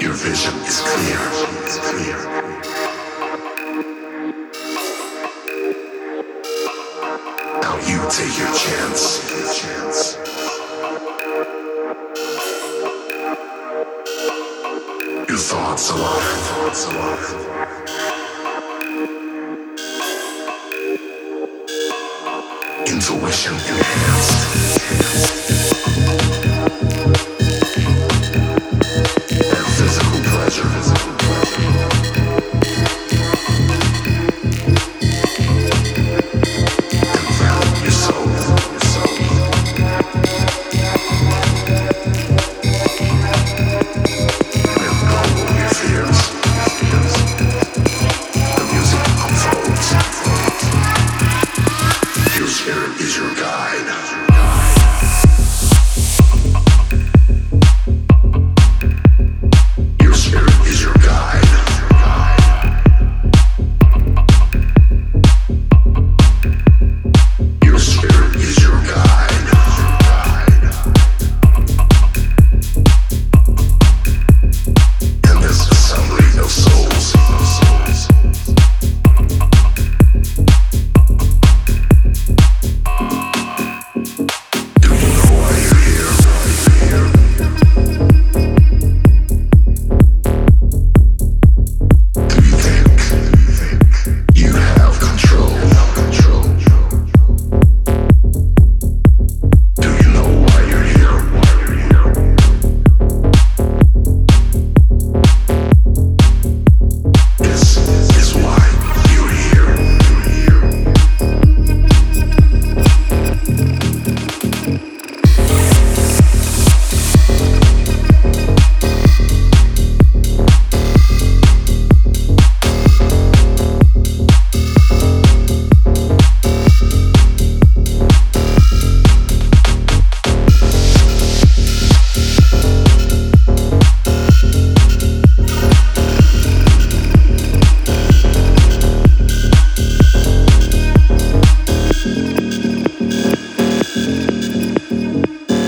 your vision is clear. Clear. Now you take your chance. Chance. Your thoughts alive. Thoughts alive. Intuition enhanced. Your guide.